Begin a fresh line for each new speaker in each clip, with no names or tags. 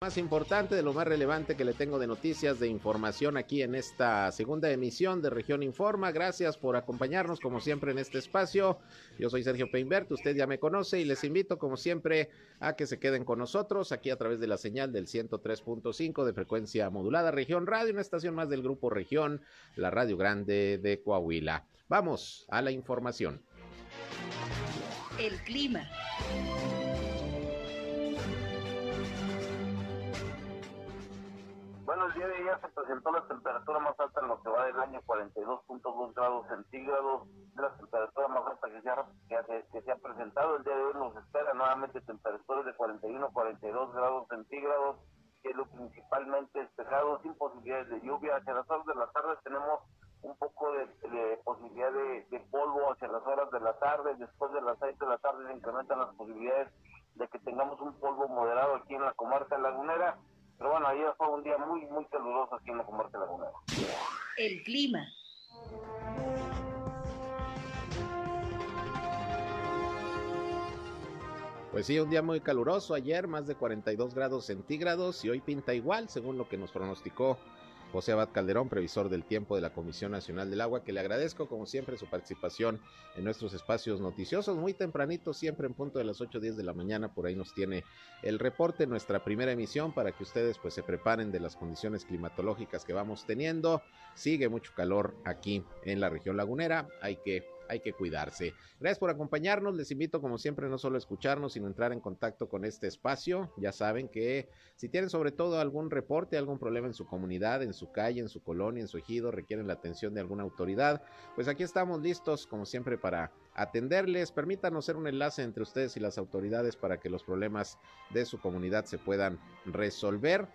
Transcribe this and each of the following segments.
más importante, de lo más relevante que le tengo de noticias, de información aquí en esta segunda emisión de Región Informa. Gracias por acompañarnos como siempre en este espacio. Yo soy Sergio Peinbert, usted ya me conoce y les invito como siempre a que se queden con nosotros aquí a través de la señal del 103.5 de frecuencia modulada Región Radio, una estación más del grupo Región, la Radio Grande de Coahuila. Vamos a la información.
El clima.
Bueno, el día de ayer se presentó la temperatura más alta en lo que va del año, 42.2 grados centígrados, la temperatura más alta que se, ha, que, se, ha presentado. El día de hoy nos espera nuevamente temperaturas de 41, 42 grados centígrados, cielo principalmente despejado, sin posibilidades de lluvia. Hacia las horas de la tarde tenemos un poco de, posibilidad de, de, polvo hacia las horas de la tarde. Después de las 6 de la tarde se incrementan las posibilidades de que tengamos un polvo moderado aquí en la comarca lagunera pero bueno, ayer fue un día muy, muy caluroso aquí en la comarca lagunera.
El clima.
Pues sí, un día muy caluroso ayer, más de 42 grados centígrados y hoy pinta igual, según lo que nos pronosticó José Abad Calderón, previsor del tiempo de la Comisión Nacional del Agua, que le agradezco como siempre su participación en nuestros espacios noticiosos, muy tempranito, siempre en punto de las 8 o 10 de la mañana, por ahí nos tiene el reporte, nuestra primera emisión, para que ustedes pues se preparen de las condiciones climatológicas que vamos teniendo. Sigue mucho calor aquí en la región lagunera, hay que hay que cuidarse. Gracias por acompañarnos. Les invito, como siempre, no solo a escucharnos, sino entrar en contacto con este espacio. Ya saben que si tienen sobre todo algún reporte, algún problema en su comunidad, en su calle, en su colonia, en su ejido, requieren la atención de alguna autoridad, pues aquí estamos listos, como siempre, para atenderles. Permítanos ser un enlace entre ustedes y las autoridades para que los problemas de su comunidad se puedan resolver.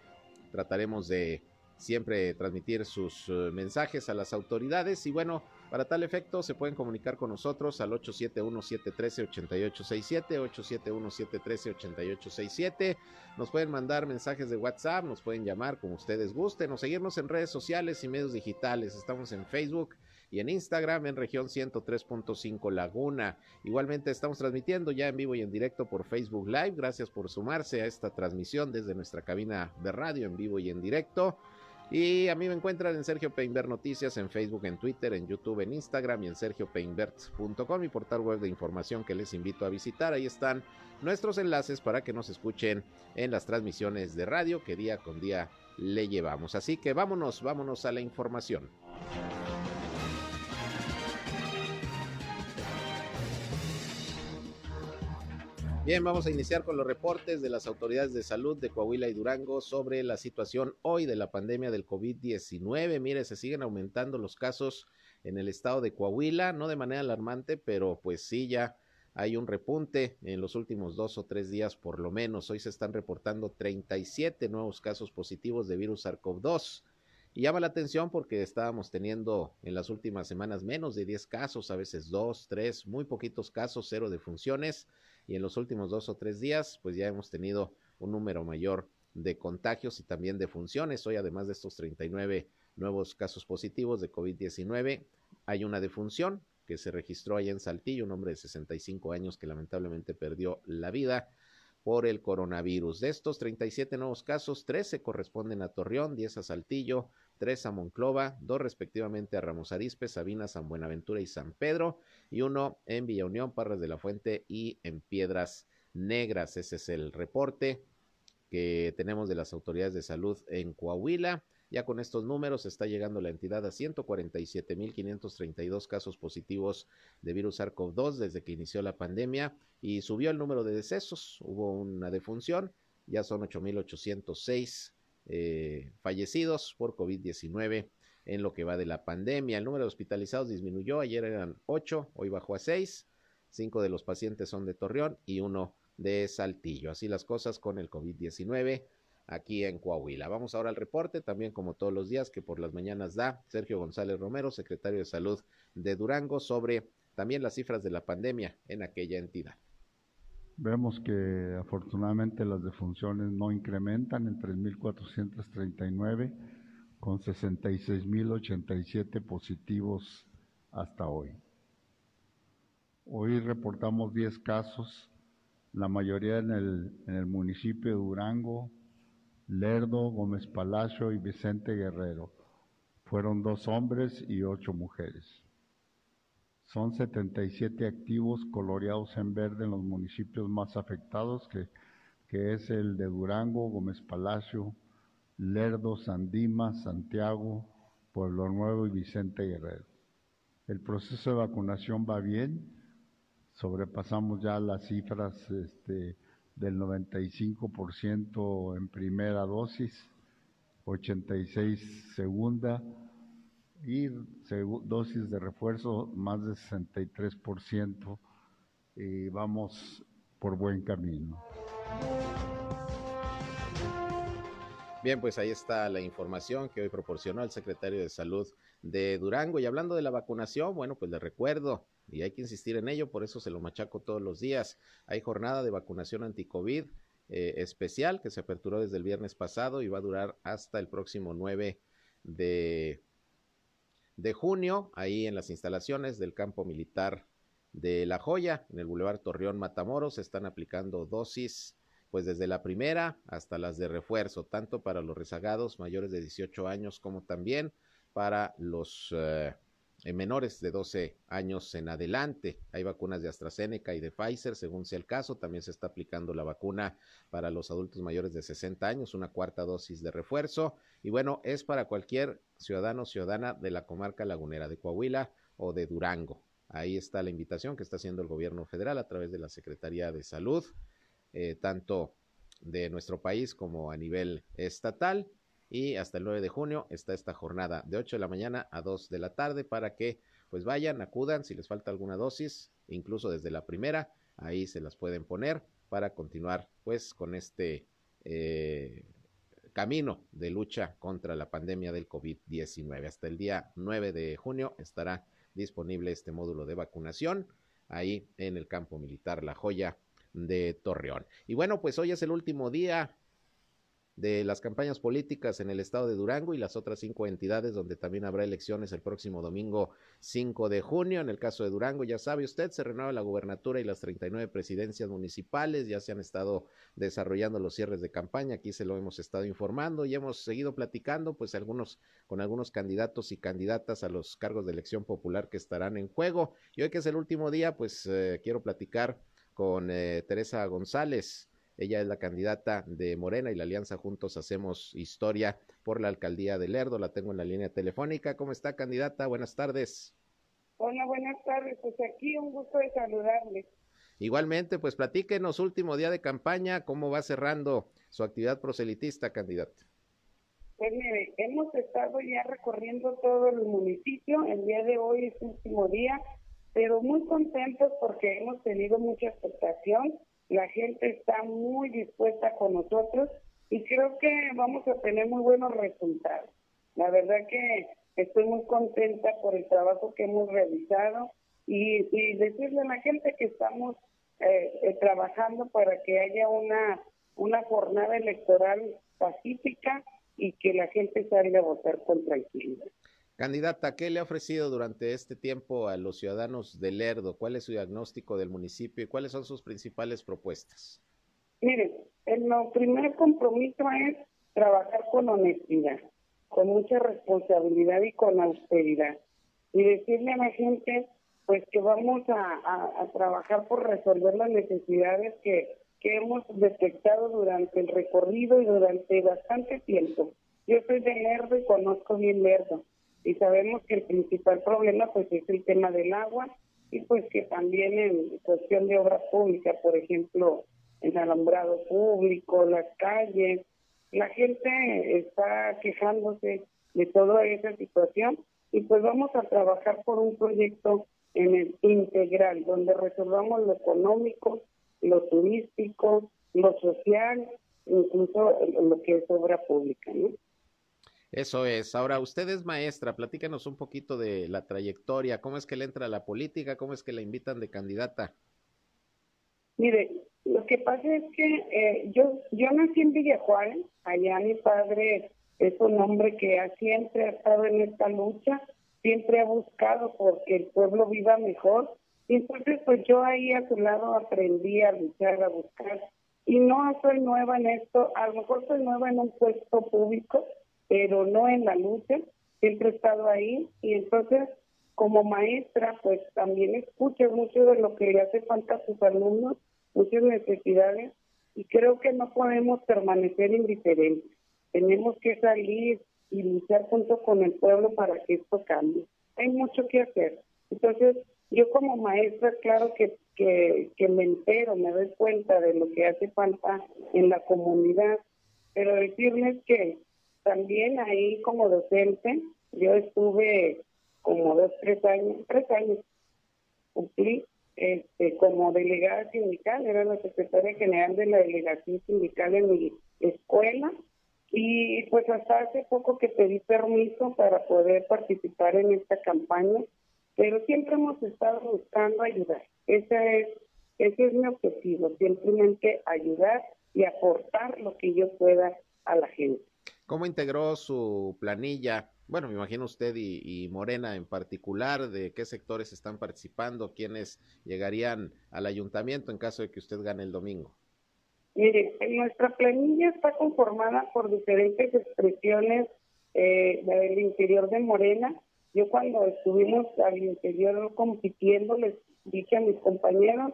Trataremos de siempre transmitir sus eh, mensajes a las autoridades y bueno, para tal efecto, se pueden comunicar con nosotros al 871-713-8867, 871-713-8867. Nos pueden mandar mensajes de WhatsApp, nos pueden llamar como ustedes gusten o seguirnos en redes sociales y medios digitales. Estamos en Facebook y en Instagram en región 103.5 Laguna. Igualmente estamos transmitiendo ya en vivo y en directo por Facebook Live. Gracias por sumarse a esta transmisión desde nuestra cabina de radio en vivo y en directo. Y a mí me encuentran en Sergio Peinbert Noticias en Facebook, en Twitter, en YouTube, en Instagram y en sergiopeinbert.com, mi portal web de información que les invito a visitar. Ahí están nuestros enlaces para que nos escuchen en las transmisiones de radio que día con día le llevamos. Así que vámonos, vámonos a la información. Bien, vamos a iniciar con los reportes de las autoridades de salud de Coahuila y Durango sobre la situación hoy de la pandemia del COVID-19. Mire, se siguen aumentando los casos en el estado de Coahuila, no de manera alarmante, pero pues sí ya hay un repunte en los últimos dos o tres días por lo menos. Hoy se están reportando 37 nuevos casos positivos de virus SARS-CoV-2. Y llama la atención porque estábamos teniendo en las últimas semanas menos de 10 casos, a veces dos, tres, muy poquitos casos, cero de funciones y en los últimos dos o tres días pues ya hemos tenido un número mayor de contagios y también de funciones. Hoy además de estos 39 nuevos casos positivos de COVID-19 hay una defunción que se registró allá en Saltillo, un hombre de 65 años que lamentablemente perdió la vida por el coronavirus. De estos 37 nuevos casos, 13 corresponden a Torreón, 10 a Saltillo, 3 a Monclova, 2 respectivamente a Ramos Arizpe, Sabina, San Buenaventura y San Pedro, y uno en Villa Unión, Parras de la Fuente y en Piedras Negras. Ese es el reporte que tenemos de las autoridades de salud en Coahuila. Ya con estos números está llegando la entidad a 147.532 casos positivos de virus SARS-CoV-2 desde que inició la pandemia y subió el número de decesos. Hubo una defunción, ya son 8.806 eh, fallecidos por COVID-19 en lo que va de la pandemia. El número de hospitalizados disminuyó, ayer eran 8, hoy bajó a 6. Cinco de los pacientes son de Torreón y uno de Saltillo. Así las cosas con el COVID-19 aquí en Coahuila. Vamos ahora al reporte, también como todos los días que por las mañanas da Sergio González Romero, secretario de Salud de Durango, sobre también las cifras de la pandemia en aquella entidad.
Vemos que afortunadamente las defunciones no incrementan en 3.439 con 66.087 positivos hasta hoy. Hoy reportamos 10 casos, la mayoría en el, en el municipio de Durango, Lerdo, Gómez Palacio y Vicente Guerrero. Fueron dos hombres y ocho mujeres. Son 77 activos coloreados en verde en los municipios más afectados, que, que es el de Durango, Gómez Palacio, Lerdo, Sandima, Santiago, Pueblo Nuevo y Vicente Guerrero. El proceso de vacunación va bien, sobrepasamos ya las cifras este, del 95% en primera dosis, 86 segunda y dosis de refuerzo más de 63% y vamos por buen camino.
Bien, pues ahí está la información que hoy proporcionó el secretario de Salud de Durango. Y hablando de la vacunación, bueno, pues le recuerdo, y hay que insistir en ello, por eso se lo machaco todos los días. Hay jornada de vacunación anti-COVID eh, especial que se aperturó desde el viernes pasado y va a durar hasta el próximo 9 de, de junio, ahí en las instalaciones del campo militar de La Joya, en el Boulevard Torreón Matamoros, se están aplicando dosis pues desde la primera hasta las de refuerzo, tanto para los rezagados mayores de 18 años como también para los eh, menores de 12 años en adelante. Hay vacunas de AstraZeneca y de Pfizer, según sea el caso. También se está aplicando la vacuna para los adultos mayores de 60 años, una cuarta dosis de refuerzo. Y bueno, es para cualquier ciudadano o ciudadana de la comarca lagunera de Coahuila o de Durango. Ahí está la invitación que está haciendo el gobierno federal a través de la Secretaría de Salud eh, tanto de nuestro país como a nivel estatal. Y hasta el 9 de junio está esta jornada de 8 de la mañana a 2 de la tarde para que pues vayan, acudan si les falta alguna dosis, incluso desde la primera, ahí se las pueden poner para continuar pues con este eh, camino de lucha contra la pandemia del COVID-19. Hasta el día 9 de junio estará disponible este módulo de vacunación ahí en el campo militar La Joya de Torreón. Y bueno, pues hoy es el último día de las campañas políticas en el estado de Durango y las otras cinco entidades donde también habrá elecciones el próximo domingo 5 de junio. En el caso de Durango, ya sabe usted, se renueva la gubernatura y las 39 presidencias municipales. Ya se han estado desarrollando los cierres de campaña. Aquí se lo hemos estado informando y hemos seguido platicando, pues algunos con algunos candidatos y candidatas a los cargos de elección popular que estarán en juego. Y hoy que es el último día, pues eh, quiero platicar con eh, Teresa González. Ella es la candidata de Morena y la Alianza Juntos Hacemos Historia por la alcaldía de Lerdo. La tengo en la línea telefónica. ¿Cómo está, candidata? Buenas tardes.
Hola, buenas tardes. Pues aquí un gusto de saludarle.
Igualmente, pues platíquenos, último día de campaña, ¿cómo va cerrando su actividad proselitista, candidata?
Pues mire, hemos estado ya recorriendo todo el municipio. El día de hoy es último día pero muy contentos porque hemos tenido mucha expectación, la gente está muy dispuesta con nosotros y creo que vamos a tener muy buenos resultados. La verdad que estoy muy contenta por el trabajo que hemos realizado y, decirle a la gente que estamos eh, eh, trabajando para que haya una, una jornada electoral pacífica y que la gente salga a votar con tranquilidad.
Candidata, ¿qué le ha ofrecido durante este tiempo a los ciudadanos de Lerdo? ¿Cuál es su diagnóstico del municipio y cuáles son sus principales propuestas?
Mire, el primer compromiso es trabajar con honestidad, con mucha responsabilidad y con austeridad. Y decirle a la gente, pues que vamos a, trabajar por resolver las necesidades que, que hemos detectado durante el recorrido y durante bastante tiempo. Yo soy de Lerdo y conozco bien Lerdo y sabemos que el principal problema pues es el tema del agua y pues que también en cuestión de obra pública, por ejemplo, el alumbrado público, las calles, la gente está quejándose de toda esa situación y pues vamos a trabajar por un proyecto en el integral donde resolvamos lo económico, lo turístico, lo social, incluso lo que es obra pública, ¿no?
Eso es. Ahora, usted es maestra, platícanos un poquito de la trayectoria, cómo es que le entra a la política, cómo es que la invitan de candidata.
Mire, lo que pasa es que eh, yo, yo nací en Villajuárez, allá mi padre es un hombre que siempre ha estado en esta lucha, siempre ha buscado porque el pueblo viva mejor. Y entonces, pues yo ahí a su lado aprendí a luchar, a buscar y no soy nueva en esto, a lo mejor soy nueva en un puesto público, pero no en la lucha, siempre he estado ahí y entonces como maestra pues también escucho mucho de lo que le hace falta a sus alumnos, muchas necesidades y creo que no podemos permanecer indiferentes, tenemos que salir y luchar junto con el pueblo para que esto cambie. Hay mucho que hacer. Entonces, yo como maestra, claro que, que, que me entero, me doy cuenta de lo que hace falta en la comunidad, pero decirles que también ahí como docente, yo estuve como dos, tres años, tres años, cumplí este, como delegada sindical, era la secretaria general de la delegación sindical en mi escuela y pues hasta hace poco que pedí permiso para poder participar en esta campaña, pero siempre hemos estado buscando ayudar. Ese es, ese es mi objetivo, simplemente ayudar y aportar lo que yo pueda a la gente.
¿Cómo integró su planilla? Bueno, me imagino usted y, Morena en particular, de qué sectores están participando, quiénes llegarían al ayuntamiento en caso de que usted gane el domingo.
Mire, nuestra planilla está conformada por diferentes expresiones eh, del interior de Morena. Yo cuando estuvimos al interior compitiendo les dije a mis compañeros,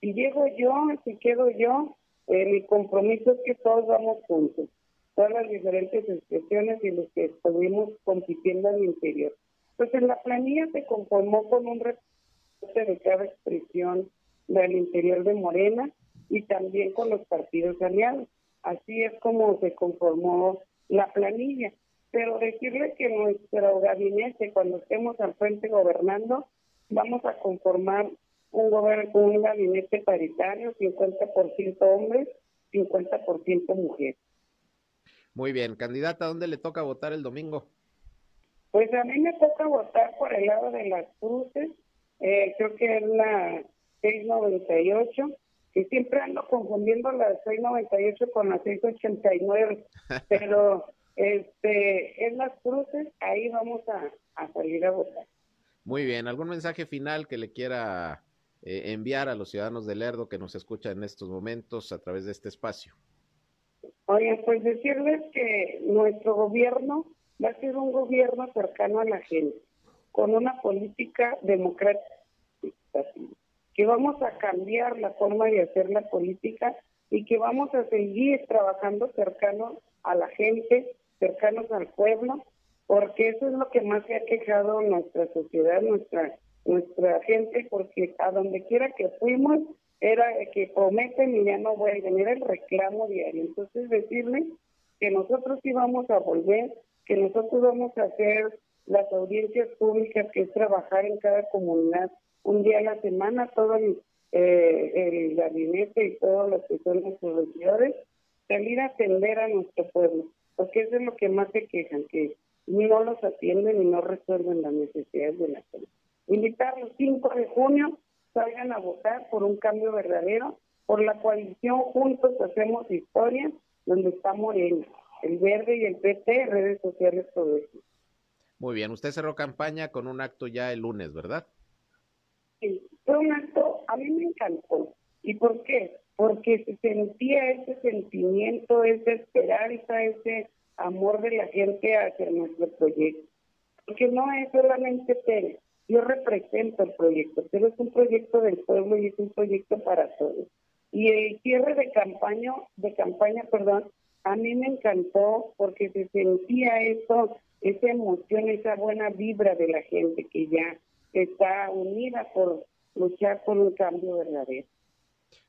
si llego yo, si quedo yo, eh, mi compromiso es que todos vamos juntos todas las diferentes expresiones y los que estuvimos compitiendo al interior. Pues la planilla se conformó con un reporte de cada expresión del interior de Morena y también con los partidos aliados. Así es como se conformó la planilla. Pero decirle que nuestro gabinete, cuando estemos al frente gobernando, vamos a conformar un, un gabinete paritario, 50% hombres, 50% mujeres.
Muy bien, candidata, ¿dónde le toca votar el domingo?
Pues a mí me toca votar por el lado de las cruces, eh, creo que es la 698, y siempre ando confundiendo la 698 con la 689, pero este es las cruces, ahí vamos a, salir a votar.
Muy bien, ¿algún mensaje final que le quiera eh, enviar a los ciudadanos de Lerdo que nos escuchan en estos momentos a través de este espacio?
Oye, pues decirles que nuestro gobierno va a ser un gobierno cercano a la gente, con una política democrática, que vamos a cambiar la forma de hacer la política y que vamos a seguir trabajando cercanos a la gente, cercanos al pueblo, porque eso es lo que más se ha quejado nuestra sociedad, nuestra nuestra gente, porque a donde quiera que fuimos era que prometen y ya no voy a venir el reclamo diario. Entonces decirle que nosotros íbamos a volver, que nosotros vamos a hacer las audiencias públicas, que es trabajar en cada comunidad un día a la semana, todo el, eh, el gabinete y todos los que son nuestros regidores, salir a atender a nuestro pueblo, porque eso es lo que más se quejan, que no los atienden y no resuelven las necesidades de la gente. Invitar los 5 de junio salgan a votar por un cambio verdadero, por la coalición Juntos Hacemos Historia, donde está Morena, el Verde y el PT, redes sociales progresistas.
Muy bien, usted cerró campaña con un acto ya el lunes, ¿verdad?
Sí, fue un acto, a mí me encantó. ¿Y por qué? Porque se sentía ese sentimiento, ese esperanza, ese amor de la gente hacia nuestro proyecto. Porque no es solamente Pérez, yo represento el proyecto, pero es un proyecto del pueblo y es un proyecto para todos. Y el cierre de campaña, de campaña, perdón, a mí me encantó porque se sentía eso, esa emoción, esa buena vibra de la gente que ya está unida por luchar por un cambio verdadero.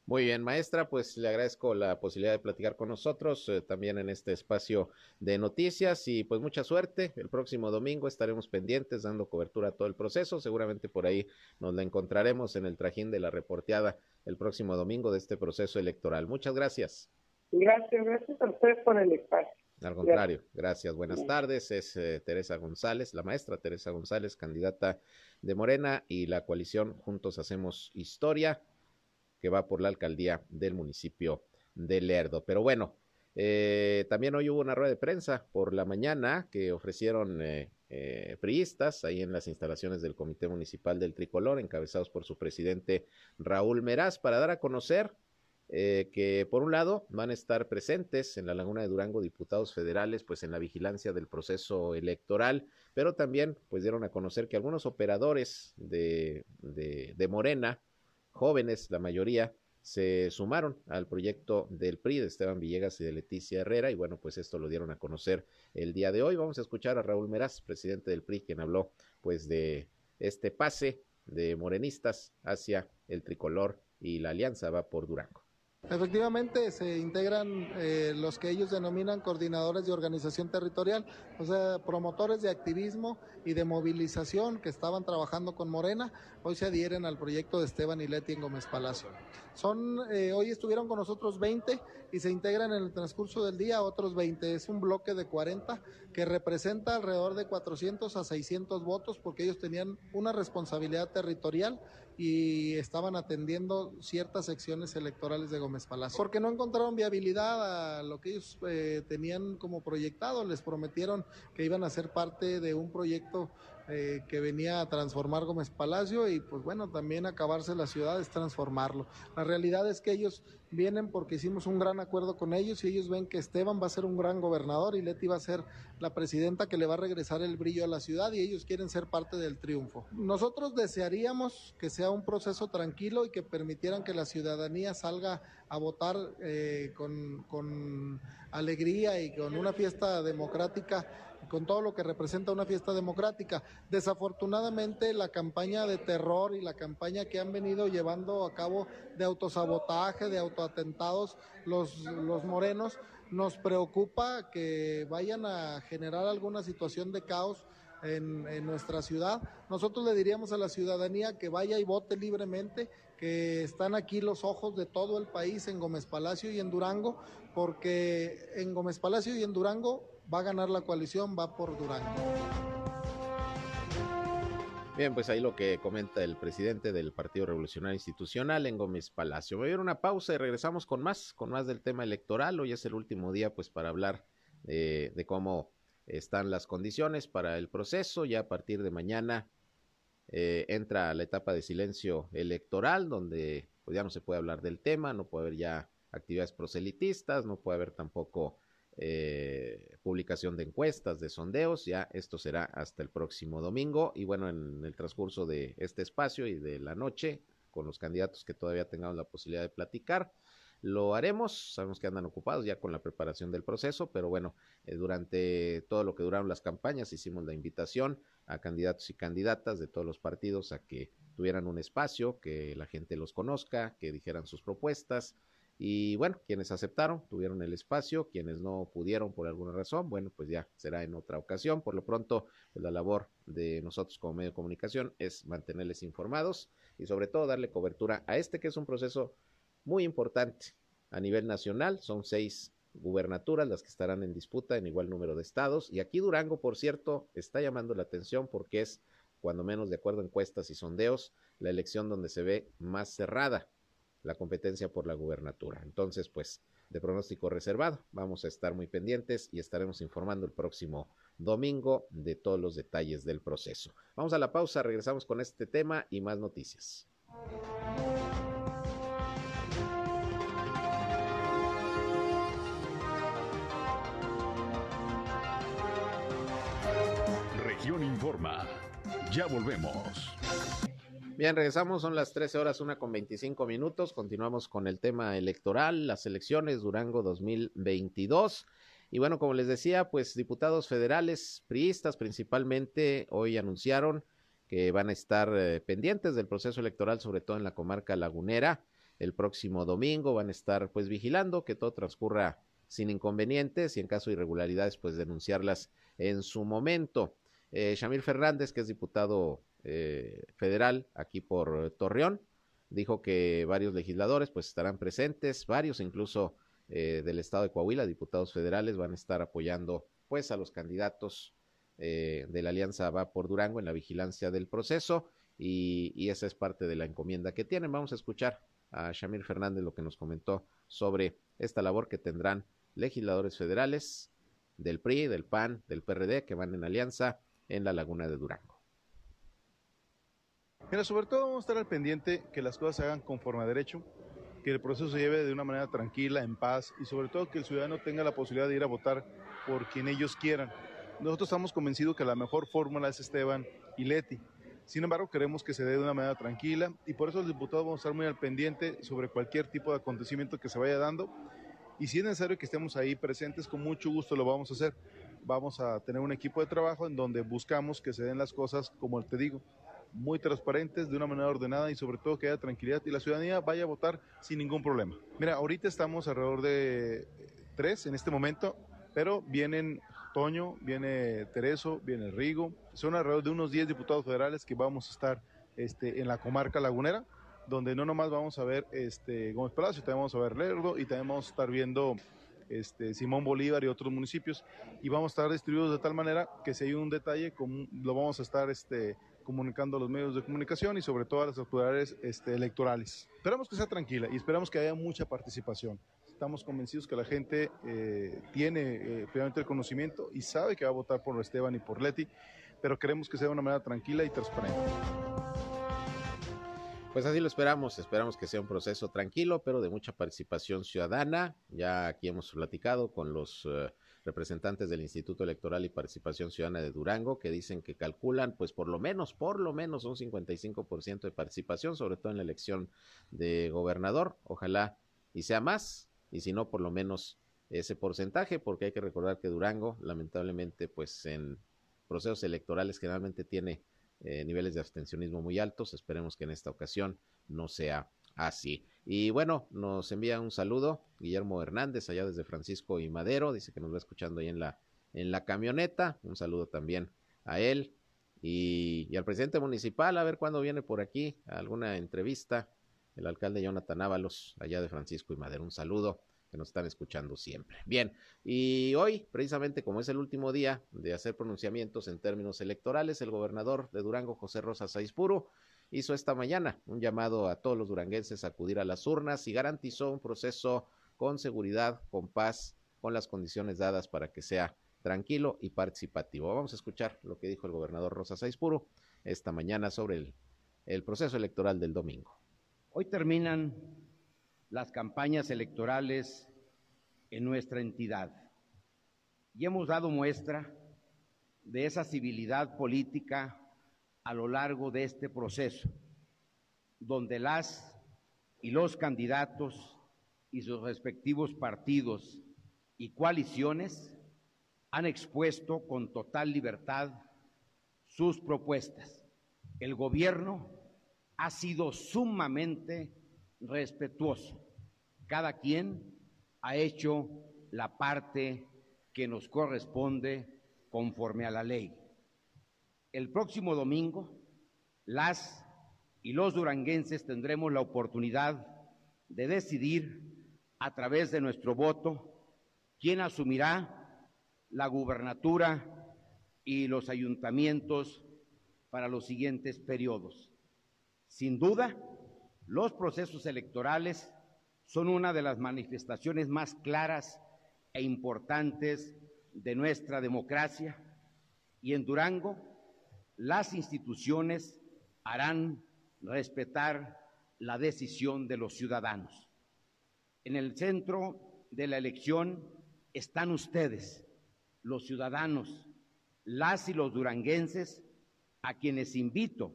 Muy bien, maestra, pues le agradezco la posibilidad de platicar con nosotros eh, también en este espacio de noticias y pues mucha suerte. El próximo domingo estaremos pendientes dando cobertura a todo el proceso. Seguramente por ahí nos la encontraremos en el trajín de la reporteada el próximo domingo de este proceso electoral. Muchas gracias.
Gracias, gracias a ustedes por el espacio.
Al contrario, gracias. Buenas tardes. Es eh, Teresa González, la maestra Teresa González, candidata de Morena y la coalición Juntos Hacemos Historia que va por la alcaldía del municipio de Lerdo. Pero bueno, eh, también hoy hubo una rueda de prensa por la mañana que ofrecieron eh, eh, priistas ahí en las instalaciones del Comité Municipal del Tricolor, encabezados por su presidente Raúl Meraz, para dar a conocer eh, que por un lado van a estar presentes en la Laguna de Durango diputados federales, pues en la vigilancia del proceso electoral, pero también pues dieron a conocer que algunos operadores de, de, de Morena, jóvenes la mayoría, se sumaron al proyecto del PRI de Esteban Villegas y de Leticia Herrera y bueno, pues esto lo dieron a conocer el día de hoy. Vamos a escuchar a Raúl Meraz, presidente del PRI, quien habló pues de este pase de morenistas hacia el tricolor y la alianza va por Durango.
Efectivamente, se integran eh, los que ellos denominan coordinadores de organización territorial, o sea, promotores de activismo y de movilización que estaban trabajando con Morena, hoy se adhieren al proyecto de Esteban y Leti en Gómez Palacio. Son, eh, hoy estuvieron con nosotros 20 y se integran en el transcurso del día otros 20. Es un bloque de 40 que representa alrededor de 400 a 600 votos porque ellos tenían una responsabilidad territorial y estaban atendiendo ciertas secciones electorales de Gómez Palacio. Porque no encontraron viabilidad a lo que ellos eh, tenían como proyectado. Les prometieron que iban a ser parte de un proyecto eh, que venía a transformar Gómez Palacio y pues bueno, también acabarse la ciudad es transformarlo. La realidad es que ellos vienen porque hicimos un gran acuerdo con ellos y ellos ven que Esteban va a ser un gran gobernador y Leti va a ser la presidenta que le va a regresar el brillo a la ciudad y ellos quieren ser parte del triunfo. Nosotros desearíamos que sea un proceso tranquilo y que permitieran que la ciudadanía salga a votar eh, con, con alegría y con una fiesta democrática con todo lo que representa una fiesta democrática. Desafortunadamente, la campaña de terror y la campaña que han venido llevando a cabo de autosabotaje, de autoatentados, los, los morenos, nos preocupa que vayan a generar alguna situación de caos en, en, nuestra ciudad. Nosotros le diríamos a la ciudadanía que vaya y vote libremente, que están aquí los ojos de todo el país en Gómez Palacio y en Durango, porque en Gómez Palacio y en Durango va a ganar la coalición, va por Durango.
Bien, pues ahí lo que comenta el presidente del Partido Revolucionario Institucional en Gómez Palacio. Voy a ir una pausa y regresamos con más, con más del tema electoral. Hoy es el último día, pues, para hablar de, de cómo están las condiciones para el proceso. Ya a partir de mañana eh, entra la etapa de silencio electoral, donde pues, ya no se puede hablar del tema, no puede haber ya actividades proselitistas, no puede haber tampoco eh, publicación de encuestas, de sondeos. Ya esto será hasta el próximo domingo. Y bueno, en el transcurso de este espacio y de la noche, con los candidatos que todavía tengamos la posibilidad de platicar, lo haremos. Sabemos que andan ocupados ya con la preparación del proceso, pero bueno, eh, durante todo lo que duraron las campañas hicimos la invitación a candidatos y candidatas de todos los partidos a que tuvieran un espacio, que la gente los conozca, que dijeran sus propuestas, y bueno, quienes aceptaron tuvieron el espacio, quienes no pudieron por alguna razón, bueno, pues ya será en otra ocasión. Por lo pronto, pues la labor de nosotros como medio de comunicación es mantenerles informados y sobre todo darle cobertura a este que es un proceso muy importante a nivel nacional. Son seis gubernaturas las que estarán en disputa en igual número de estados. Y aquí Durango, por cierto, está llamando la atención porque es, cuando menos de acuerdo a encuestas y sondeos, la elección donde se ve más cerrada la competencia por la gubernatura. Entonces, pues, de pronóstico reservado, vamos a estar muy pendientes y estaremos informando el próximo domingo de todos los detalles del proceso. Vamos a la pausa, regresamos con este tema y más noticias.
Región Informa. Ya volvemos.
Bien, regresamos, son las 13 horas, una con 25 minutos. Continuamos con el tema electoral, las elecciones Durango 2022. Y bueno, como les decía, pues diputados federales, priistas principalmente, hoy anunciaron que van a estar eh, pendientes del proceso electoral, sobre todo en la comarca lagunera. El próximo domingo van a estar pues vigilando que todo transcurra sin inconvenientes y en caso de irregularidades, pues denunciarlas en su momento. Eh, Shamir Fernández, que es diputado eh, federal aquí por Torreón. Dijo que varios legisladores pues estarán presentes, varios incluso eh, del estado de Coahuila, diputados federales, van a estar apoyando pues a los candidatos eh, de la Alianza Va por Durango en la vigilancia del proceso y, y, esa es parte de la encomienda que tienen. Vamos a escuchar a Shamir Fernández lo que nos comentó sobre esta labor que tendrán legisladores federales del PRI, del PAN, del PRD que van en alianza en la laguna de Durango.
Mira, sobre todo vamos a estar al pendiente que las cosas se hagan conforme a derecho, que el proceso se lleve de una manera tranquila, en paz y sobre todo que el ciudadano tenga la posibilidad de ir a votar por quien ellos quieran. Nosotros estamos convencidos que la mejor fórmula es Esteban y Leti. Sin embargo, queremos que se dé de una manera tranquila y por eso los diputados vamos a estar muy al pendiente sobre cualquier tipo de acontecimiento que se vaya dando. Y si es necesario que estemos ahí presentes, con mucho gusto lo vamos a hacer. Vamos a tener un equipo de trabajo en donde buscamos que se den las cosas, como te digo, muy transparentes, de una manera ordenada y sobre todo que haya tranquilidad y la ciudadanía vaya a votar sin ningún problema. Mira, ahorita estamos alrededor de tres en este momento, pero vienen Toño, viene Tereso, viene Rigo. Son alrededor de unos 10 diputados federales que vamos a estar este, en la comarca lagunera, donde no nomás vamos a ver este, Gómez Palacio, también vamos a ver Lerdo y también vamos a estar viendo este, Simón Bolívar y otros municipios. Y vamos a estar distribuidos de tal manera que si hay un detalle, lo vamos a estar este, comunicando a los medios de comunicación y sobre todo a las autoridades este, electorales. Esperamos que sea tranquila y esperamos que haya mucha participación estamos convencidos que la gente eh, tiene eh, el conocimiento y sabe que va a votar por Esteban y por Leti, pero queremos que sea de una manera tranquila y transparente.
Pues así lo esperamos, esperamos que sea un proceso tranquilo, pero de mucha participación ciudadana. Ya aquí hemos platicado con los eh, representantes del Instituto Electoral y Participación Ciudadana de Durango, que dicen que calculan, pues por lo menos, por lo menos un 55% de participación, sobre todo en la elección de gobernador. Ojalá y sea más, y si no, por lo menos ese porcentaje, porque hay que recordar que Durango, lamentablemente, pues en procesos electorales generalmente tiene eh, niveles de abstencionismo muy altos. Esperemos que en esta ocasión no sea así. Y bueno, nos envía un saludo Guillermo Hernández, allá desde Francisco y Madero, dice que nos va escuchando ahí en la, en la camioneta. Un saludo también a él y, al presidente municipal, a ver cuándo viene por aquí a alguna entrevista el alcalde Jonathan Ábalos, allá de Francisco y Madero. Un saludo que nos están escuchando siempre. Bien, y hoy, precisamente como es el último día de hacer pronunciamientos en términos electorales, el gobernador de Durango, José Rosa Saizpuro, hizo esta mañana un llamado a todos los duranguenses a acudir a las urnas y garantizó un proceso con seguridad, con paz, con las condiciones dadas para que sea tranquilo y participativo. Vamos a escuchar lo que dijo el gobernador Rosa Saizpuro esta mañana sobre el, el proceso electoral del domingo.
Hoy terminan las campañas electorales en nuestra entidad y hemos dado muestra de esa civilidad política a lo largo de este proceso, donde las y los candidatos y sus respectivos partidos y coaliciones han expuesto con total libertad sus propuestas. El gobierno ha sido sumamente respetuoso. Cada quien ha hecho la parte que nos corresponde conforme a la ley. El próximo domingo, las y los duranguenses tendremos la oportunidad de decidir a través de nuestro voto quién asumirá la gubernatura y los ayuntamientos para los siguientes periodos. Sin duda, los procesos electorales son una de las manifestaciones más claras e importantes de nuestra democracia y en Durango las instituciones harán respetar la decisión de los ciudadanos. En el centro de la elección están ustedes, los ciudadanos, las y los duranguenses, a quienes invito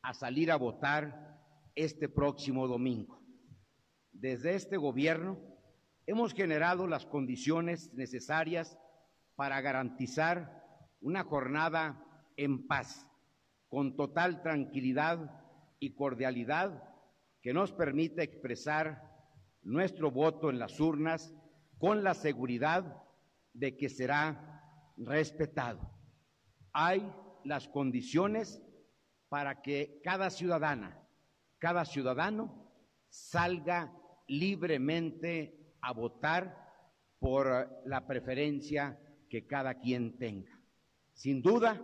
a salir a votar este próximo domingo. Desde este gobierno hemos generado las condiciones necesarias para garantizar una jornada en paz, con total tranquilidad y cordialidad que nos permita expresar nuestro voto en las urnas con la seguridad de que será respetado. Hay las condiciones para que cada ciudadana, cada ciudadano salga libremente a votar por la preferencia que cada quien tenga. Sin duda,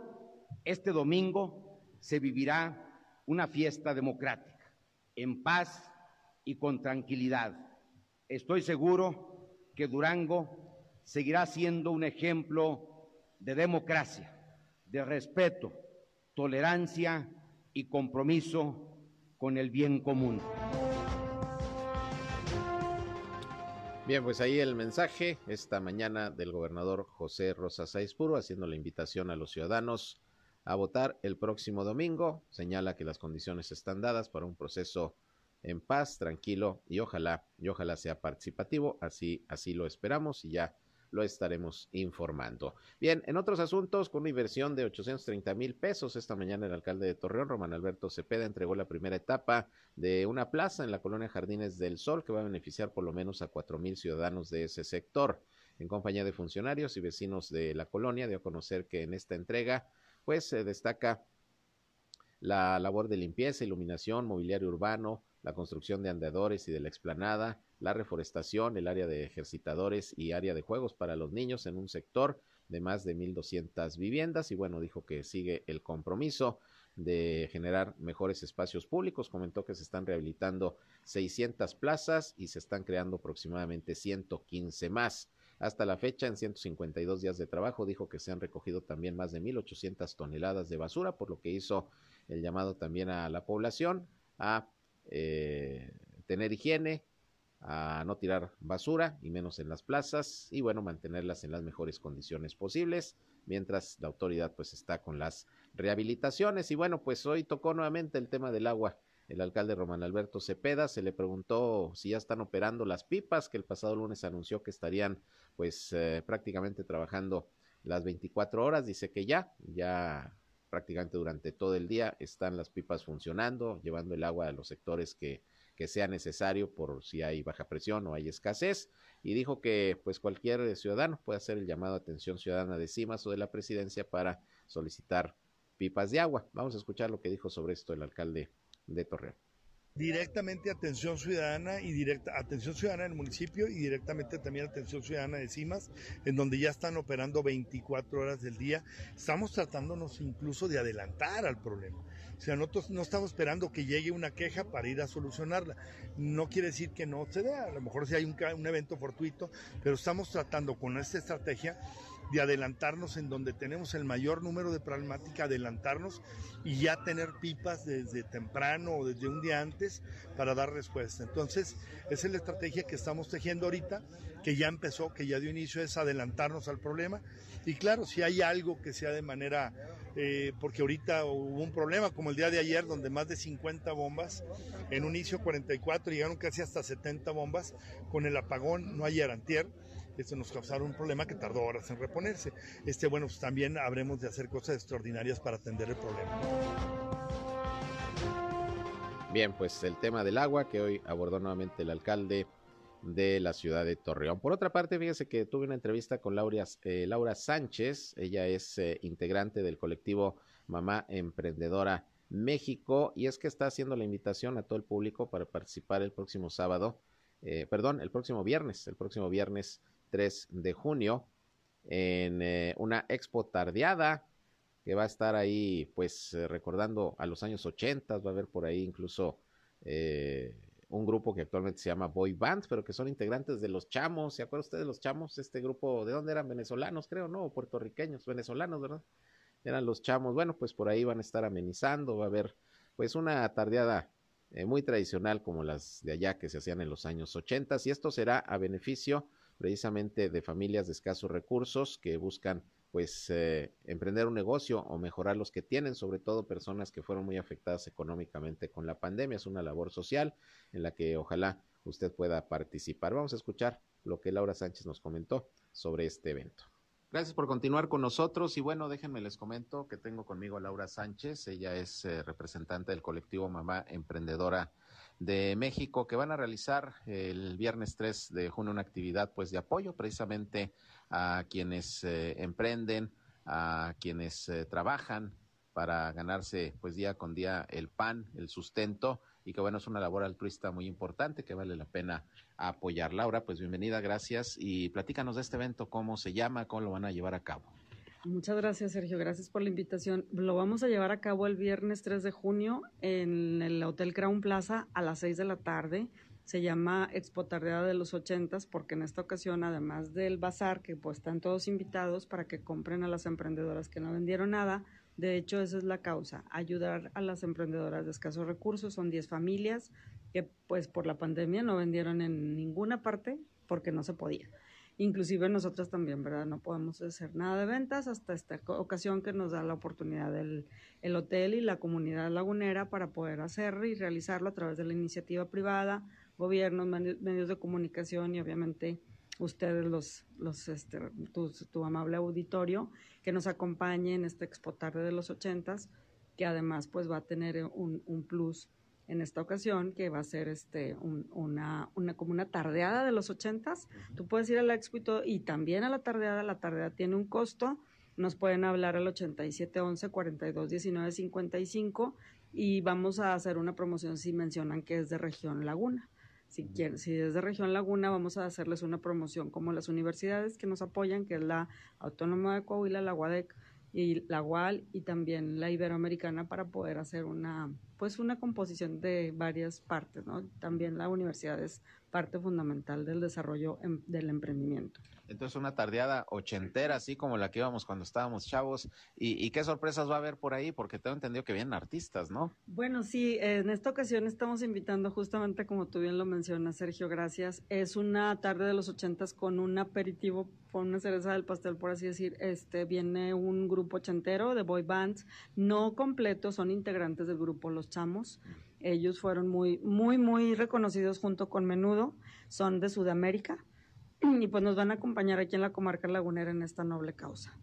este domingo se vivirá una fiesta democrática, en paz y con tranquilidad. Estoy seguro que Durango seguirá siendo un ejemplo de democracia, de respeto, tolerancia y compromiso con el bien común.
Bien, pues ahí el mensaje esta mañana del gobernador José Rosa Puro haciendo la invitación a los ciudadanos a votar el próximo domingo. Señala que las condiciones están dadas para un proceso en paz, tranquilo y ojalá, y ojalá sea participativo. Así, así lo esperamos y ya lo estaremos informando. Bien, en otros asuntos, con una inversión de 830 mil pesos, esta mañana el alcalde de Torreón, Román Alberto Cepeda, entregó la primera etapa de una plaza en la colonia Jardines del Sol que va a beneficiar por lo menos a cuatro mil ciudadanos de ese sector. En compañía de funcionarios y vecinos de la colonia, dio a conocer que en esta entrega, pues se destaca la labor de limpieza, iluminación, mobiliario urbano, la construcción de andadores y de la explanada, la reforestación, el área de ejercitadores y área de juegos para los niños en un sector de más de 1.200 viviendas y bueno, dijo que sigue el compromiso de generar mejores espacios públicos. Comentó que se están rehabilitando 600 plazas y se están creando aproximadamente 115 más. Hasta la fecha, en 152 días de trabajo, dijo que se han recogido también más de 1.800 toneladas de basura, por lo que hizo el llamado también a la población a eh, tener higiene, a no tirar basura y menos en las plazas y bueno, mantenerlas en las mejores condiciones posibles mientras la autoridad pues está con las rehabilitaciones y bueno, pues hoy tocó nuevamente el tema del agua. El alcalde Román Alberto Cepeda se le preguntó si ya están operando las pipas, que el pasado lunes anunció que estarían pues eh, prácticamente trabajando las 24 horas, dice que ya, ya prácticamente durante todo el día están las pipas funcionando, llevando el agua a los sectores que que sea necesario por si hay baja presión o hay escasez y dijo que pues cualquier ciudadano puede hacer el llamado a atención ciudadana de CIMAS o de la presidencia para solicitar pipas de agua. Vamos a escuchar lo que dijo sobre esto el alcalde de Torreón
directamente atención ciudadana y directa atención ciudadana en el municipio y directamente también atención ciudadana de CIMAS, en donde ya están operando 24 horas del día. Estamos tratándonos incluso de adelantar al problema. O sea, nosotros no estamos esperando que llegue una queja para ir a solucionarla. No quiere decir que no se dé, a lo mejor si hay un, un evento fortuito, pero estamos tratando con esta estrategia de adelantarnos en donde tenemos el mayor número de problemática, adelantarnos y ya tener pipas desde temprano o desde un día antes para dar respuesta. Entonces, esa es la estrategia que estamos tejiendo ahorita, que ya empezó, que ya dio inicio, es adelantarnos al problema. Y claro, si hay algo que sea de manera, eh, porque ahorita hubo un problema como el día de ayer, donde más de 50 bombas, en un inicio 44, llegaron casi hasta 70 bombas, con el apagón, no hay antier esto nos causaron un problema que tardó horas en reponerse. Este, bueno, pues también habremos de hacer cosas extraordinarias para atender el problema.
Bien, pues el tema del agua que hoy abordó nuevamente el alcalde de la ciudad de Torreón. Por otra parte, fíjese que tuve una entrevista con Laura, eh, Sánchez, ella es eh, integrante del colectivo Mamá Emprendedora México y es que está haciendo la invitación a todo el público para participar el próximo sábado, eh, perdón, el próximo viernes, el próximo viernes 3 de junio en eh, una expo tardeada que va a estar ahí pues eh, recordando a los años 80, va a haber por ahí incluso eh, un grupo que actualmente se llama Boy Band, pero que son integrantes de los Chamos, ¿se acuerdan ustedes de los Chamos? Este grupo, ¿de dónde eran? Venezolanos creo, ¿no? Puertorriqueños, venezolanos, ¿verdad? Eran los Chamos, bueno, pues por ahí van a estar amenizando, va a haber pues una tardeada muy tradicional como las de allá que se hacían en los años 80 y esto será a beneficio precisamente de familias de escasos recursos que buscan pues eh, emprender un negocio o mejorar los que tienen, sobre todo personas que fueron muy afectadas económicamente con la pandemia. Es una labor social en la que ojalá usted pueda participar. Vamos a escuchar lo que Laura Sánchez nos comentó sobre este evento. Gracias por continuar con nosotros y bueno, déjenme les comento que tengo conmigo a Laura Sánchez, ella es eh, representante del colectivo Mamá Emprendedora de México que van a realizar el viernes 3 de junio una actividad pues de apoyo precisamente a quienes eh, emprenden, a quienes eh, trabajan para ganarse pues día con día el pan, el sustento y que bueno es una labor altruista muy importante que vale la pena apoyar. Laura, pues bienvenida, gracias y platícanos de este evento, cómo se llama, cómo lo van a llevar a cabo.
Muchas gracias, Sergio. Gracias por la invitación. Lo vamos a llevar a cabo el viernes 3 de junio en el Hotel Crown Plaza a las 6 de la tarde. Se llama Expo Tardeada de los Ochentas porque en esta ocasión, además del bazar, que pues están todos invitados para que compren a las emprendedoras que no vendieron nada, de hecho esa es la causa, ayudar a las emprendedoras de escasos recursos. Son 10 familias que pues por la pandemia no vendieron en ninguna parte porque no se podía. Inclusive nosotros también, ¿verdad? No podemos hacer nada de ventas hasta esta ocasión que nos da la oportunidad el, el hotel y la comunidad lagunera para poder hacer y realizarlo a través de la iniciativa privada, gobiernos, medios de comunicación y obviamente ustedes, los, los este, tu, tu, amable auditorio, que nos acompañe en este Expo Tarde de los ochentas, que además pues va a tener un, un plus en esta ocasión, que va a ser este una, una, como una tardeada de los ochentas. Tú puedes ir a la expo y, también a la tardeada. La tardeada tiene un costo. Nos pueden hablar al 8711 4219 55 y vamos a hacer una promoción si mencionan que es de región Laguna. Si, quieren, si es de región Laguna, vamos a hacerles una promoción como las universidades que nos apoyan, que es la Autónoma de Coahuila, la UADEC y la UAL y también la Iberoamericana para poder hacer una pues una composición de varias partes, ¿no? También la universidad es parte fundamental del desarrollo em, del emprendimiento.
Entonces una tardeada ochentera, así como la que íbamos cuando estábamos chavos. ¿Y, qué sorpresas va a haber por ahí? Porque tengo entendido que vienen artistas, ¿no?
Bueno, sí, en esta ocasión estamos invitando justamente como tú bien lo mencionas, Sergio, gracias. Es una tarde de los ochentas con un aperitivo, con una cereza del pastel, por así decir. Este Viene un grupo ochentero de boy bands, no completo, son integrantes del grupo Los Chamos. Ellos fueron muy, muy, muy reconocidos junto con Menudo, son de Sudamérica y pues nos van a acompañar aquí en la comarca lagunera en esta noble causa.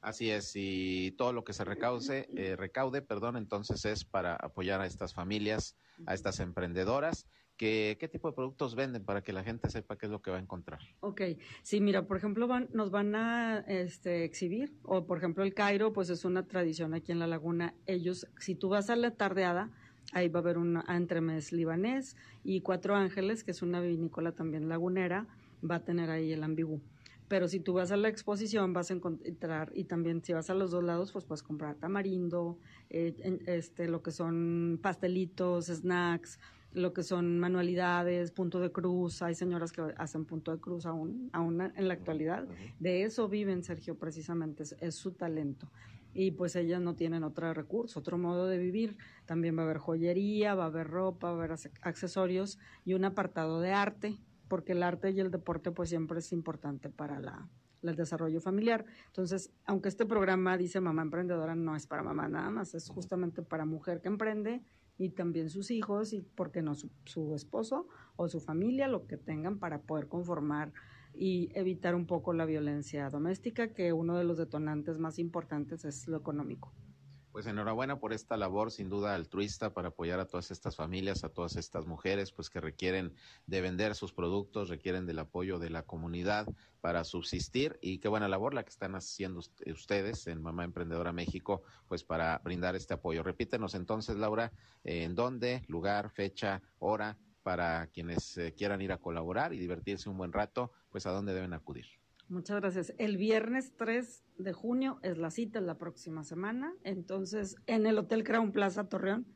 Así es, y todo lo que se recaude, eh, recaude, perdón, entonces es para apoyar a estas familias, a estas emprendedoras. Que, ¿Qué tipo de productos venden para que la gente sepa qué es lo que va a encontrar?
Ok, sí, mira, por ejemplo, van, nos van a este, exhibir, o por ejemplo el Cairo, pues es una tradición aquí en la laguna. Ellos, si tú vas a la tardeada, Ahí va a haber un entremés libanés y Cuatro Ángeles, que es una vinícola también lagunera, va a tener ahí el ambigú. Pero si tú vas a la exposición vas a encontrar, y también si vas a los dos lados, pues puedes comprar tamarindo, eh, este, lo que son pastelitos, snacks, lo que son manualidades, punto de cruz. Hay señoras que hacen punto de cruz aún, aún en la actualidad. De eso viven, Sergio, precisamente, es su talento y pues ellas no tienen otro recurso, otro modo de vivir. También va a haber joyería, va a haber ropa, va a haber accesorios y un apartado de arte, porque el arte y el deporte pues siempre es importante para la, el desarrollo familiar. Entonces, aunque este programa dice mamá emprendedora, no es para mamá nada más, es justamente para mujer que emprende y también sus hijos y, ¿por qué no, su, su esposo o su familia, lo que tengan para poder conformar y evitar un poco la violencia doméstica, que uno de los detonantes más importantes es lo económico.
Pues enhorabuena por esta labor, sin duda altruista, para apoyar a todas estas familias, a todas estas mujeres, pues que requieren de vender sus productos, requieren del apoyo de la comunidad para subsistir y qué buena labor la que están haciendo ustedes en Mamá Emprendedora México, pues para brindar este apoyo. Repítenos entonces, Laura, en dónde, lugar, fecha, hora para quienes eh, quieran ir a colaborar y divertirse un buen rato, pues a dónde deben acudir.
Muchas gracias. El viernes 3 de junio es la cita, es la próxima semana. Entonces, en el Hotel Crown Plaza Torreón,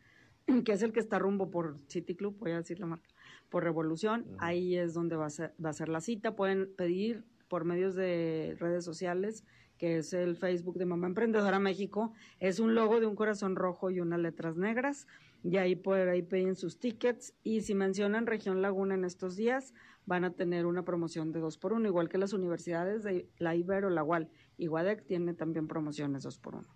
que es el que está rumbo por City Club, voy a decir la marca, por Revolución, ahí es donde va a, ser, va a ser la cita. Pueden pedir por medios de redes sociales, que es el Facebook de Mamá Emprendedora México. Es un logo de un corazón rojo y unas letras negras y ahí por ahí piden sus tickets y si mencionan región Laguna en estos días van a tener una promoción de dos por uno, igual que las universidades de la Ibero, la UAL y Guadec tiene también promociones dos por uno.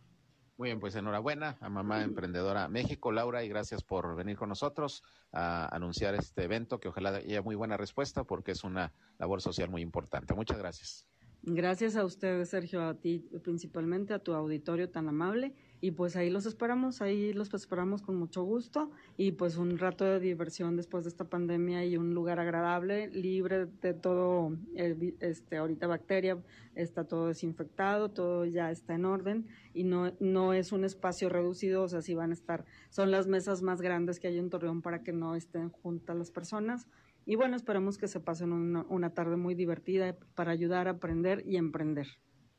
Muy bien, pues enhorabuena a Mamá Emprendedora México, Laura, y gracias por venir con nosotros a anunciar este evento, que ojalá haya muy buena respuesta porque es una labor social muy importante. Muchas gracias.
Gracias a ustedes, Sergio, a ti principalmente, a tu auditorio tan amable y pues ahí los esperamos, ahí los esperamos con mucho gusto y pues un rato de diversión después de esta pandemia y un lugar agradable, libre de todo, eh, este, ahorita bacteria, está todo desinfectado, todo ya está en orden y no, no es un espacio reducido, o sea, si van a estar, son las mesas más grandes que hay en Torreón para que no estén juntas las personas. Y bueno, esperamos que se pasen una tarde muy divertida para ayudar a aprender y emprender.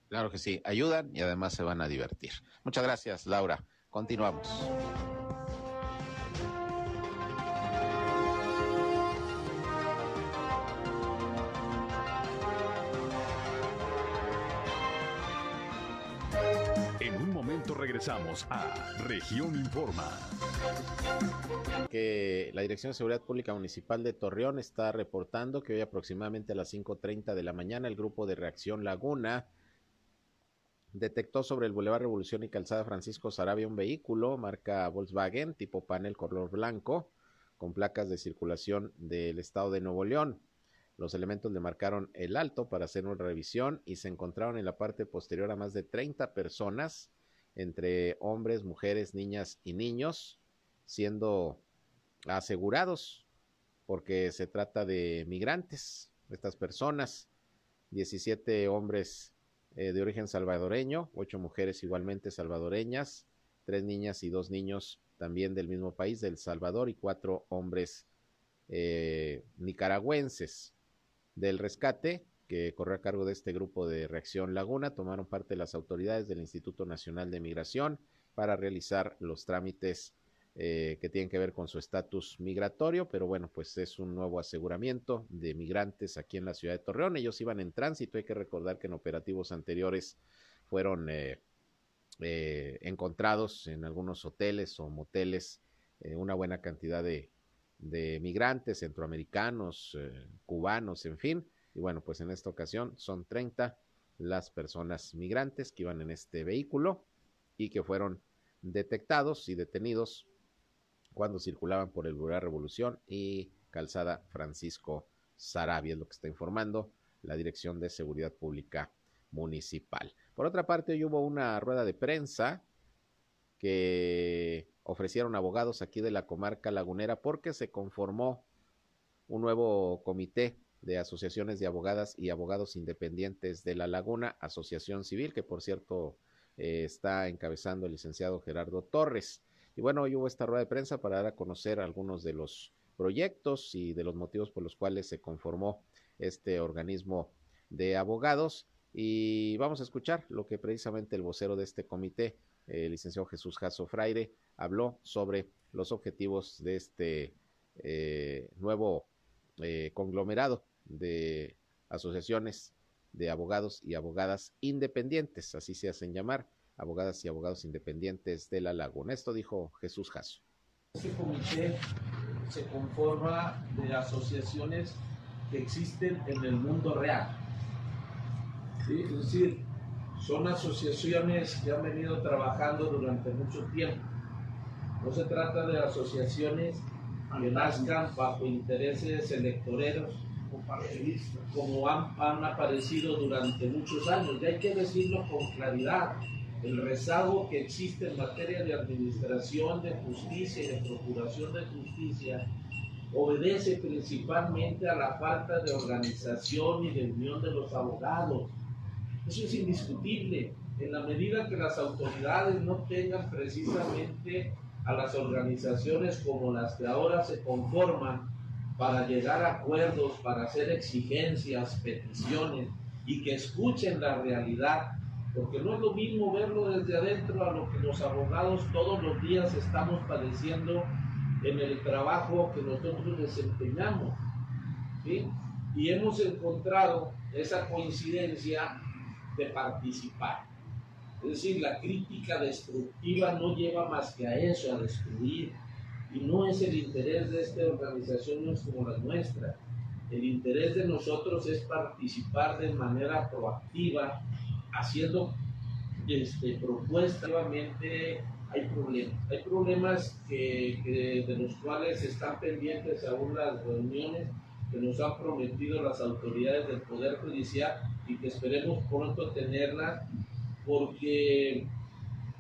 Claro que sí, ayudan y además se van a divertir. Muchas gracias, Laura. Continuamos.
momento regresamos a Región Informa.
Que la Dirección de Seguridad Pública Municipal de Torreón está reportando que hoy aproximadamente a las 5.30 de la mañana el grupo de reacción Laguna detectó sobre el Boulevard Revolución y Calzada Francisco Sarabia un vehículo marca Volkswagen tipo panel color blanco con placas de circulación del estado de Nuevo León. Los elementos le marcaron el alto para hacer una revisión y se encontraron en la parte posterior a más de 30 personas, entre hombres, mujeres, niñas y niños, siendo asegurados porque se trata de migrantes, estas personas, 17 hombres eh, de origen salvadoreño, 8 mujeres igualmente salvadoreñas, 3 niñas y 2 niños también del mismo país, del Salvador, y 4 hombres eh, nicaragüenses del rescate que corrió a cargo de este grupo de Reacción Laguna. Tomaron parte las autoridades del Instituto Nacional de Migración para realizar los trámites eh, que tienen que ver con su estatus migratorio, pero bueno, pues es un nuevo aseguramiento de migrantes aquí en la ciudad de Torreón. Ellos iban en tránsito, hay que recordar que en operativos anteriores fueron eh, eh, encontrados en algunos hoteles o moteles una buena cantidad de, de migrantes centroamericanos, eh, cubanos, en fin. Y bueno, pues en esta ocasión son 30 las personas migrantes que iban en este vehículo y que fueron detectados y detenidos cuando circulaban por el Boulevard Revolución y Calzada Francisco Sarabia, es lo que está informando la Dirección de Seguridad Pública Municipal. Por otra parte, hoy hubo una rueda de prensa que ofrecieron abogados aquí de la comarca lagunera porque se conformó un nuevo comité de asociaciones de abogadas y abogados independientes de la Laguna, Asociación Civil, que por cierto eh, está encabezando el licenciado Gerardo Torres. Y bueno, hoy hubo esta rueda de prensa para dar a conocer algunos de los proyectos y de los motivos por los cuales se conformó este organismo de abogados. Y vamos a escuchar lo que precisamente el vocero de este comité, el licenciado Jesús Jasso Fraire, habló sobre los objetivos de este eh, nuevo eh, conglomerado de asociaciones de abogados y abogadas independientes, así se hacen llamar, abogadas y abogados independientes de la laguna. Esto dijo Jesús Jasso.
Este comité se conforma de asociaciones que existen en el mundo real. Es decir, son asociaciones que han venido trabajando durante mucho tiempo no se trata de asociaciones que nazcan bajo intereses electoreros como han, han, aparecido durante muchos años. Y hay que decirlo con claridad. El rezago que existe en materia de administración de justicia y de procuración de justicia obedece principalmente a la falta de organización y de unión de los abogados. Eso es indiscutible. En la medida que las autoridades no tengan precisamente a las organizaciones como las que ahora se conforman para llegar a acuerdos, para hacer exigencias, peticiones y que escuchen la realidad, porque no es lo mismo verlo desde adentro a lo que los abogados todos los días estamos padeciendo en el trabajo que nosotros desempeñamos. Y hemos encontrado esa coincidencia de participar. Es decir, la crítica destructiva no lleva más que a eso, a destruir. Y no es el interés de esta organización, no es como la nuestra. El interés de nosotros es participar de manera proactiva, haciendo este, propuestas. hay problemas. Hay problemas que, de los cuales están pendientes aún las reuniones que nos han prometido las autoridades del Poder Judicial y que esperemos pronto tenerlas porque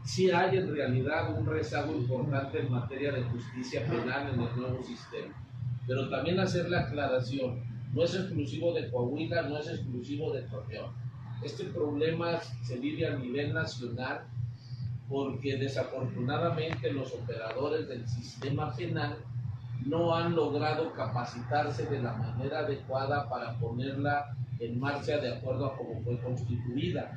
sí hay en realidad un rezago importante en materia de justicia penal en el nuevo sistema. Pero también hacer la aclaración, no es exclusivo de Coahuila, no es exclusivo de Torreón. Este problema se vive a nivel nacional porque desafortunadamente los operadores del sistema penal no han logrado capacitarse de la manera adecuada para ponerla en marcha de acuerdo a cómo fue constituida.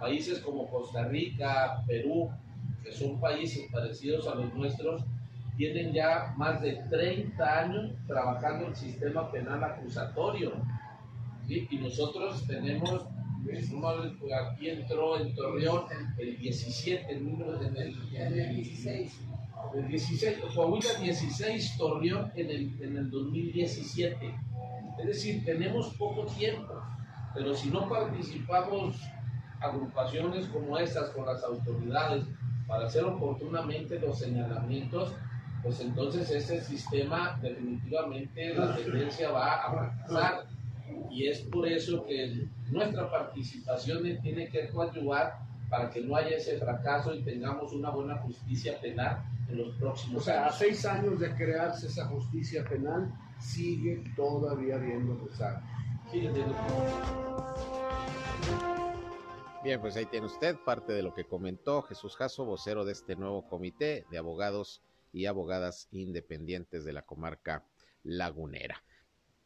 Países como Costa Rica, Perú, que son países parecidos a los nuestros, tienen ya más de 30 años trabajando el sistema penal acusatorio. Y nosotros tenemos aquí entró en Torreón el 17, el número en el, en el 16. El 16, Coahuila 16, Torreón en el, en el 2017. Es decir, tenemos poco tiempo, pero si no participamos agrupaciones como estas con las autoridades para hacer oportunamente los señalamientos, pues entonces ese sistema definitivamente la tendencia va a fracasar. Y es por eso que nuestra participación tiene que coadyuvar para que no haya ese fracaso y tengamos una buena justicia penal en los próximos
o sea,
años.
a seis años de crearse esa justicia penal, sigue todavía habiendo rezagos.
Sigue teniendo
Bien, pues ahí tiene usted parte de lo que comentó Jesús Jasso, vocero de este nuevo comité de abogados y abogadas independientes de la comarca lagunera,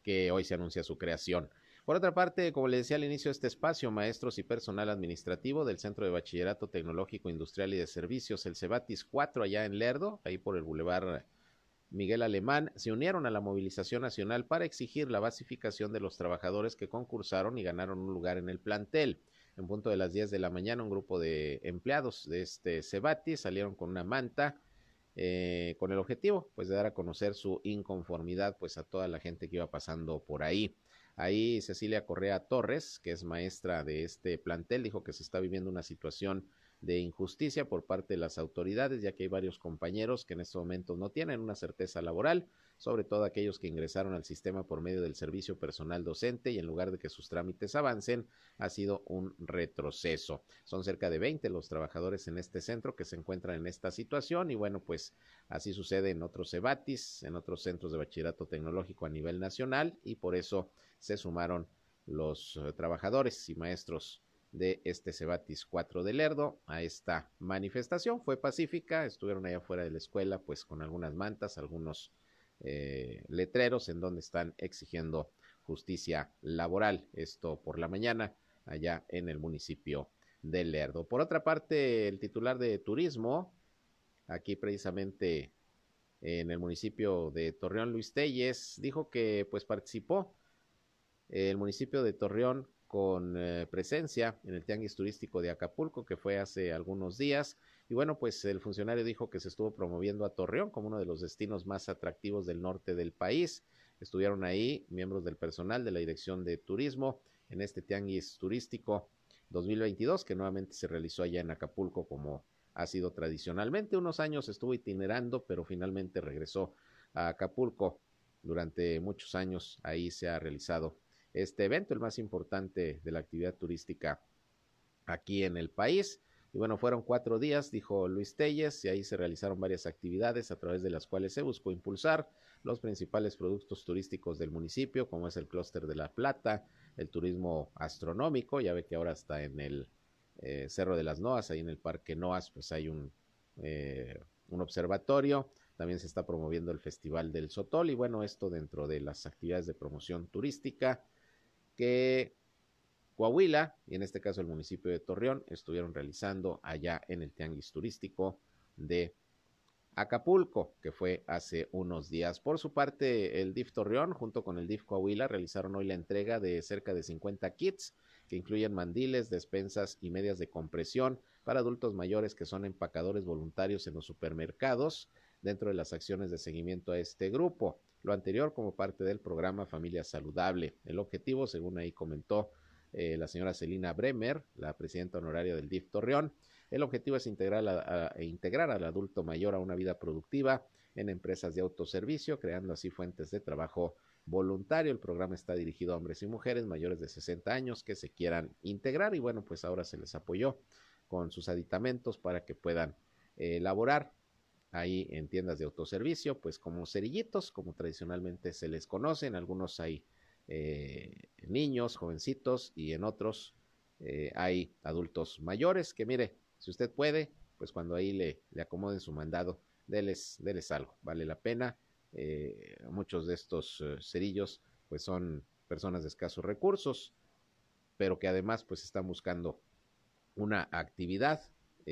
que hoy se anuncia su creación. Por otra parte, como le decía al inicio de este espacio, maestros y personal administrativo del Centro de Bachillerato Tecnológico Industrial y de Servicios, el Cebatis 4, allá en Lerdo, ahí por el Boulevard Miguel Alemán, se unieron a la movilización nacional para exigir la basificación de los trabajadores que concursaron y ganaron un lugar en el plantel. En punto de las 10 de la mañana, un grupo de empleados de este Cebatis salieron con una manta eh, con el objetivo pues de dar a conocer su inconformidad pues a toda la gente que iba pasando por ahí. Ahí Cecilia Correa Torres, que es maestra de este plantel, dijo que se está viviendo una situación de injusticia por parte de las autoridades, ya que hay varios compañeros que en estos momentos no tienen una certeza laboral, sobre todo aquellos que ingresaron al sistema por medio del servicio personal docente y en lugar de que sus trámites avancen, ha sido un retroceso. Son cerca de 20 los trabajadores en este centro que se encuentran en esta situación y bueno, pues así sucede en otros EBATIS, en otros centros de bachillerato tecnológico a nivel nacional y por eso se sumaron los eh, trabajadores y maestros de este Cebatis 4 de Lerdo a esta manifestación. Fue pacífica, estuvieron allá afuera de la escuela pues con algunas mantas, algunos eh, letreros en donde están exigiendo justicia laboral. Esto por la mañana allá en el municipio de Lerdo. Por otra parte, el titular de turismo, aquí precisamente en el municipio de Torreón, Luis Telles, dijo que pues participó el municipio de Torreón con eh, presencia en el Tianguis Turístico de Acapulco, que fue hace algunos días. Y bueno, pues el funcionario dijo que se estuvo promoviendo a Torreón como uno de los destinos más atractivos del norte del país. Estuvieron ahí miembros del personal de la Dirección de Turismo en este Tianguis Turístico 2022, que nuevamente se realizó allá en Acapulco como ha sido tradicionalmente. Unos años estuvo itinerando, pero finalmente regresó a Acapulco. Durante muchos años ahí se ha realizado este evento, el más importante de la actividad turística aquí en el país. Y bueno, fueron cuatro días, dijo Luis Telles, y ahí se realizaron varias actividades a través de las cuales se buscó impulsar los principales productos turísticos del municipio, como es el clúster de la Plata, el turismo astronómico, ya ve que ahora está en el eh, Cerro de las Noas, ahí en el Parque Noas, pues hay un, eh, un observatorio, también se está promoviendo el Festival del Sotol, y bueno, esto dentro de las actividades de promoción turística que Coahuila, y en este caso el municipio de Torreón, estuvieron realizando allá en el Tianguis Turístico de Acapulco, que fue hace unos días. Por su parte, el DIF Torreón, junto con el DIF Coahuila, realizaron hoy la entrega de cerca de 50 kits que incluyen mandiles, despensas y medias de compresión para adultos mayores que son empacadores voluntarios en los supermercados dentro de las acciones de seguimiento a este grupo lo anterior como parte del programa Familia Saludable. El objetivo, según ahí comentó eh, la señora Celina Bremer, la presidenta honoraria del DIF Torreón, el objetivo es integrar, e integrar al adulto mayor a una vida productiva en empresas de autoservicio, creando así fuentes de trabajo voluntario. El programa está dirigido a hombres y mujeres mayores de 60 años que se quieran integrar y bueno, pues ahora se les apoyó con sus aditamentos para que puedan eh, elaborar ahí en tiendas de autoservicio, pues como cerillitos, como tradicionalmente se les conocen, algunos hay eh, niños, jovencitos y en otros eh, hay adultos mayores que mire, si usted puede, pues cuando ahí le, acomoden su mandado, déles, déles algo, vale la pena. Eh, muchos de estos cerillos pues son personas de escasos recursos, pero que además pues están buscando una actividad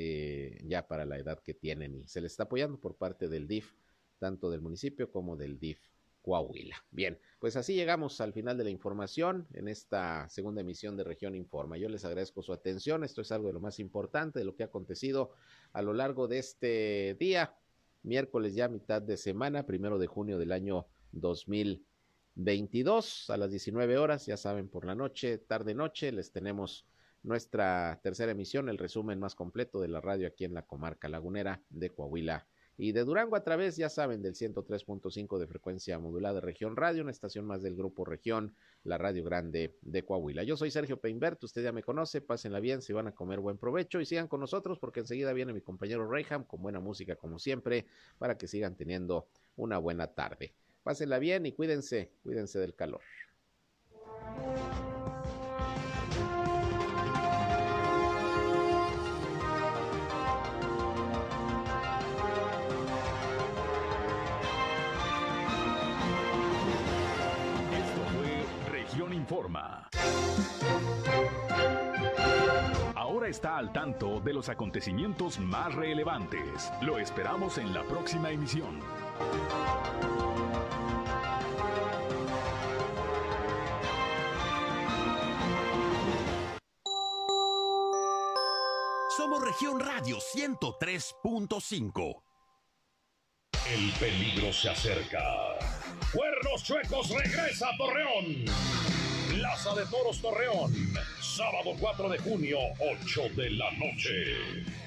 eh, ya para la edad que tienen y se les está apoyando por parte del DIF, tanto del municipio como del DIF Coahuila. Bien, pues así llegamos al final de la información en esta segunda emisión de Región Informa. Yo les agradezco su atención. Esto es algo de lo más importante de lo que ha acontecido a lo largo de este día, miércoles ya mitad de semana, primero de junio del año 2022 a las 19 horas, ya saben, por la noche, tarde noche, les tenemos nuestra tercera emisión, el resumen más completo de la radio aquí en la comarca lagunera de Coahuila y de Durango a través, ya saben, del 103.5 de frecuencia modulada de Región Radio, una estación más del Grupo Región, la Radio Grande de Coahuila. Yo soy Sergio Peinbert, usted ya me conoce, pásenla bien, si van a comer buen provecho y sigan con nosotros porque enseguida viene mi compañero Reyham con buena música como siempre para que sigan teniendo una buena tarde. Pásenla bien y cuídense, cuídense del calor.
Informa. Ahora está al tanto de los acontecimientos más relevantes. Lo esperamos en la próxima emisión.
Somos región radio 103.5.
El peligro se acerca. Cuernos Chuecos regresa a Torreón. Plaza de Toros Torreón. Sábado 4 de junio, 8 de la noche.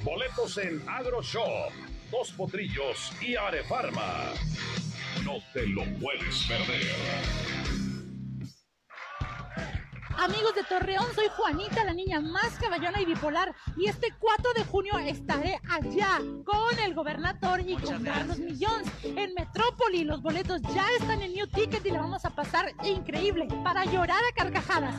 Boletos en AgroShop, Dos Potrillos y Arefarma. No te lo puedes perder.
Amigos de Torreón, soy Juanita, la niña más caballona y bipolar. Y este 4 de junio estaré allá con el gobernador y con Carlos Millones en Metrópoli. Los boletos ya están en New Ticket y le vamos a pasar increíble para llorar a carcajadas.